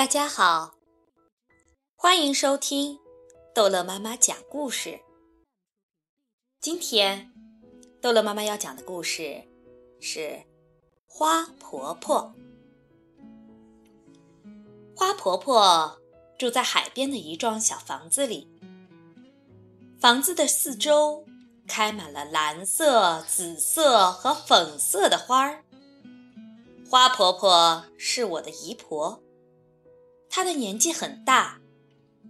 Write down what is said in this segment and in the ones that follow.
大家好，欢迎收听逗乐妈妈讲故事。今天，逗乐妈妈要讲的故事是《花婆婆》。花婆婆住在海边的一幢小房子里，房子的四周开满了蓝色、紫色和粉色的花儿。花婆婆是我的姨婆。她的年纪很大，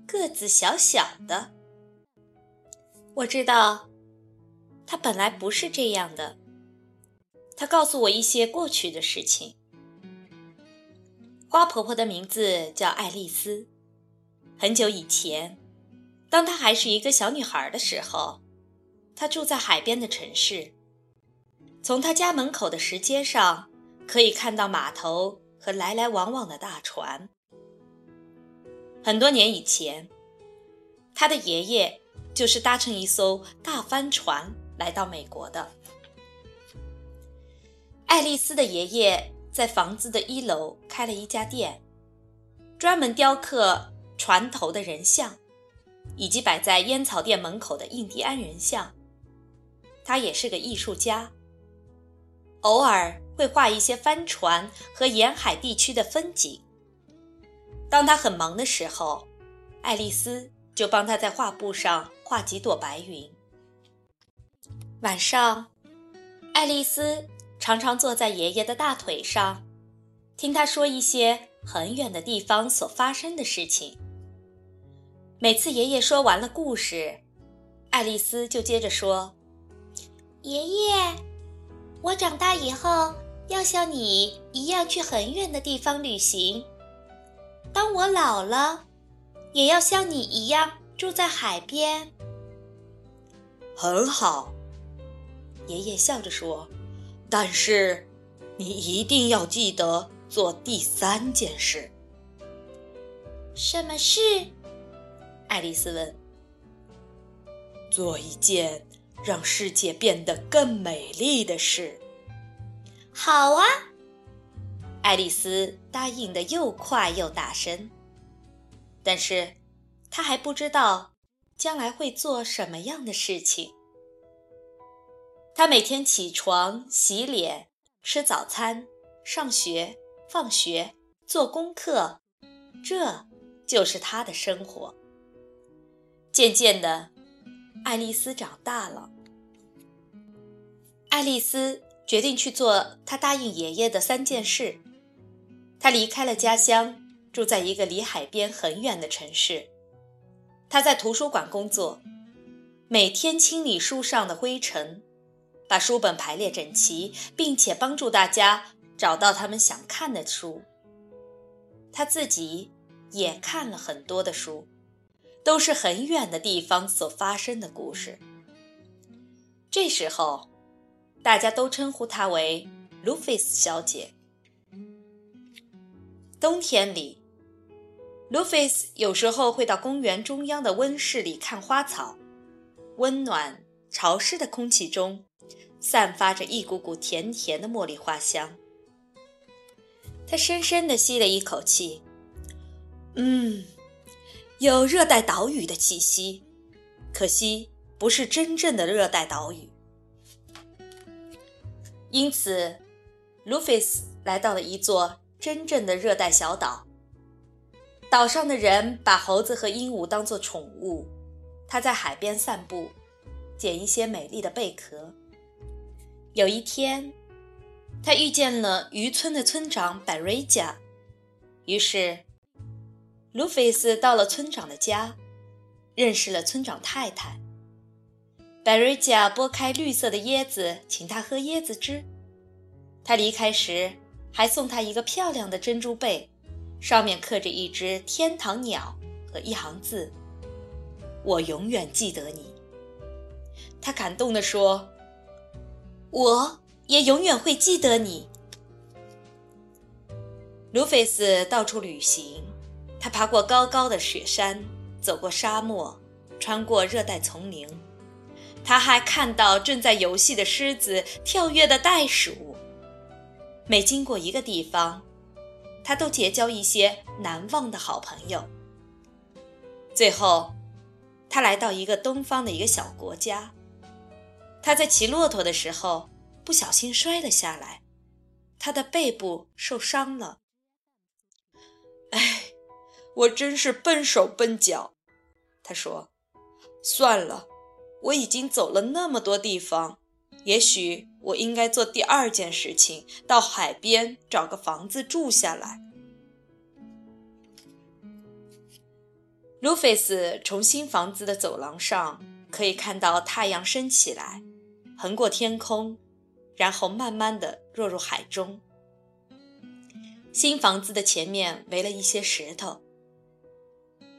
个子小小的。我知道，她本来不是这样的。她告诉我一些过去的事情。花婆婆的名字叫爱丽丝。很久以前，当她还是一个小女孩的时候，她住在海边的城市。从她家门口的石阶上，可以看到码头和来来往往的大船。很多年以前，他的爷爷就是搭乘一艘大帆船来到美国的。爱丽丝的爷爷在房子的一楼开了一家店，专门雕刻船头的人像，以及摆在烟草店门口的印第安人像。他也是个艺术家，偶尔会画一些帆船和沿海地区的风景。当他很忙的时候，爱丽丝就帮他在画布上画几朵白云。晚上，爱丽丝常常坐在爷爷的大腿上，听他说一些很远的地方所发生的事情。每次爷爷说完了故事，爱丽丝就接着说：“爷爷，我长大以后要像你一样去很远的地方旅行。”当我老了，也要像你一样住在海边。很好，爷爷笑着说。但是，你一定要记得做第三件事。什么事？爱丽丝问。做一件让世界变得更美丽的事。好啊。爱丽丝答应的又快又大声，但是她还不知道将来会做什么样的事情。她每天起床、洗脸、吃早餐、上学、放学、做功课，这就是她的生活。渐渐的，爱丽丝长大了。爱丽丝决定去做她答应爷爷的三件事。他离开了家乡，住在一个离海边很远的城市。他在图书馆工作，每天清理书上的灰尘，把书本排列整齐，并且帮助大家找到他们想看的书。他自己也看了很多的书，都是很远的地方所发生的故事。这时候，大家都称呼她为卢菲斯小姐。冬天里，卢菲斯有时候会到公园中央的温室里看花草。温暖潮湿的空气中，散发着一股股甜甜的茉莉花香。他深深地吸了一口气，嗯，有热带岛屿的气息，可惜不是真正的热带岛屿。因此，卢菲斯来到了一座。真正的热带小岛，岛上的人把猴子和鹦鹉当作宠物。他在海边散步，捡一些美丽的贝壳。有一天，他遇见了渔村的村长百瑞加，于是，卢菲斯到了村长的家，认识了村长太太。百瑞加剥开绿色的椰子，请他喝椰子汁。他离开时。还送他一个漂亮的珍珠贝，上面刻着一只天堂鸟和一行字：“我永远记得你。”他感动地说：“我也永远会记得你。”卢菲斯到处旅行，他爬过高高的雪山，走过沙漠，穿过热带丛林，他还看到正在游戏的狮子，跳跃的袋鼠。每经过一个地方，他都结交一些难忘的好朋友。最后，他来到一个东方的一个小国家。他在骑骆驼的时候不小心摔了下来，他的背部受伤了。哎，我真是笨手笨脚，他说：“算了，我已经走了那么多地方。”也许我应该做第二件事情，到海边找个房子住下来。路菲斯从新房子的走廊上可以看到太阳升起来，横过天空，然后慢慢的落入海中。新房子的前面围了一些石头，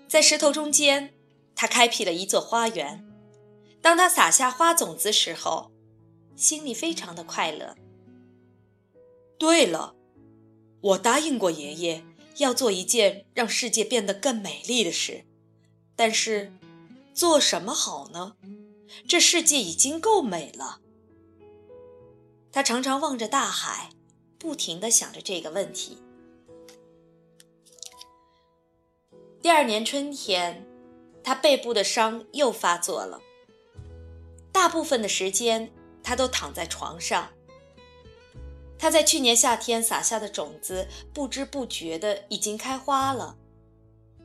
在石头中间，他开辟了一座花园。当他撒下花种子时候。心里非常的快乐。对了，我答应过爷爷要做一件让世界变得更美丽的事，但是做什么好呢？这世界已经够美了。他常常望着大海，不停的想着这个问题。第二年春天，他背部的伤又发作了，大部分的时间。他都躺在床上。他在去年夏天撒下的种子，不知不觉的已经开花了。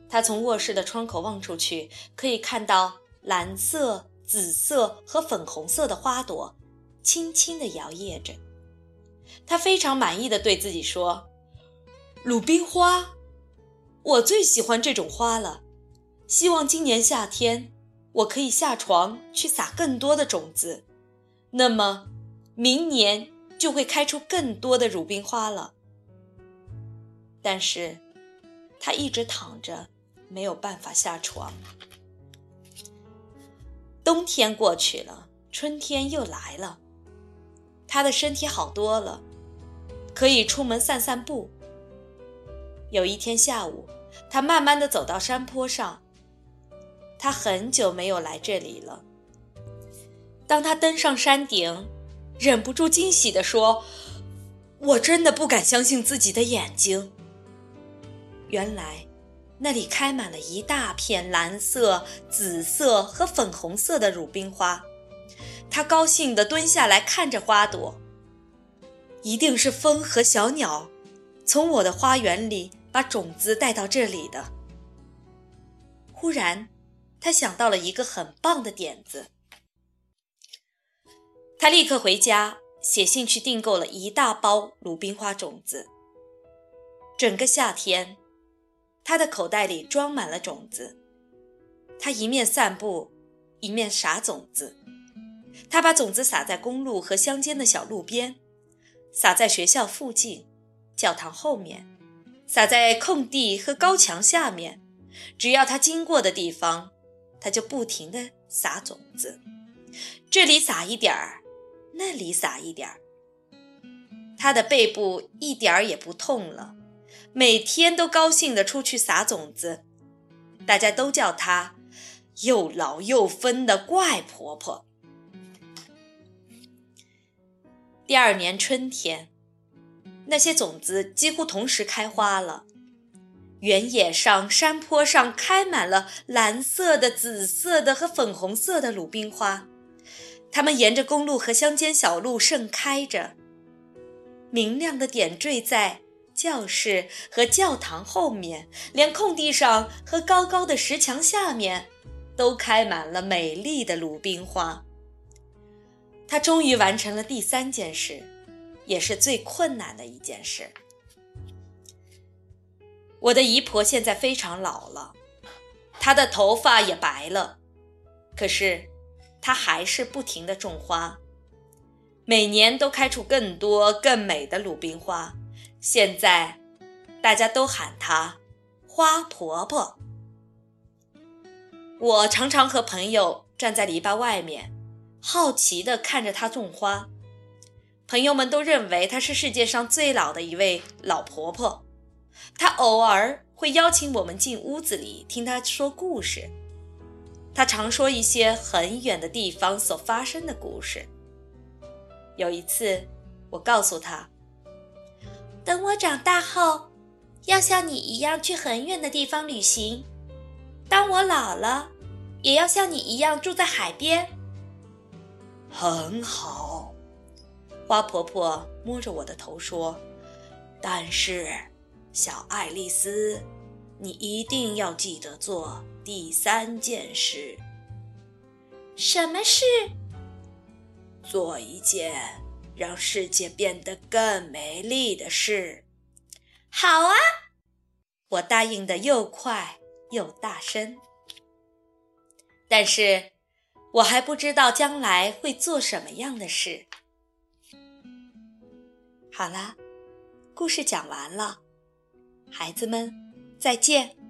他从卧室的窗口望出去，可以看到蓝色、紫色和粉红色的花朵，轻轻地摇曳着。他非常满意的对自己说：“鲁冰花，我最喜欢这种花了。希望今年夏天，我可以下床去撒更多的种子。”那么，明年就会开出更多的鲁冰花了。但是，他一直躺着，没有办法下床。冬天过去了，春天又来了，他的身体好多了，可以出门散散步。有一天下午，他慢慢的走到山坡上，他很久没有来这里了。当他登上山顶，忍不住惊喜地说：“我真的不敢相信自己的眼睛。原来，那里开满了一大片蓝色、紫色和粉红色的鲁冰花。”他高兴地蹲下来看着花朵。一定是风和小鸟从我的花园里把种子带到这里的。忽然，他想到了一个很棒的点子。他立刻回家，写信去订购了一大包鲁冰花种子。整个夏天，他的口袋里装满了种子。他一面散步，一面撒种子。他把种子撒在公路和乡间的小路边，撒在学校附近、教堂后面，撒在空地和高墙下面。只要他经过的地方，他就不停地撒种子。这里撒一点儿。那里撒一点儿，他的背部一点儿也不痛了，每天都高兴地出去撒种子，大家都叫她又老又疯的怪婆婆。第二年春天，那些种子几乎同时开花了，原野上、山坡上开满了蓝色的、紫色的和粉红色的鲁冰花。它们沿着公路和乡间小路盛开着，明亮的点缀在教室和教堂后面，连空地上和高高的石墙下面，都开满了美丽的鲁冰花。他终于完成了第三件事，也是最困难的一件事。我的姨婆现在非常老了，她的头发也白了，可是。她还是不停地种花，每年都开出更多更美的鲁冰花。现在，大家都喊她“花婆婆”。我常常和朋友站在篱笆外面，好奇地看着她种花。朋友们都认为她是世界上最老的一位老婆婆。她偶尔会邀请我们进屋子里听她说故事。他常说一些很远的地方所发生的故事。有一次，我告诉他：“等我长大后，要像你一样去很远的地方旅行。当我老了，也要像你一样住在海边。很好，花婆婆摸着我的头说：“但是，小爱丽丝，你一定要记得做第三件事。什么事？做一件让世界变得更美丽的事。”好啊，我答应的又快又大声。但是，我还不知道将来会做什么样的事。好啦，故事讲完了，孩子们，再见。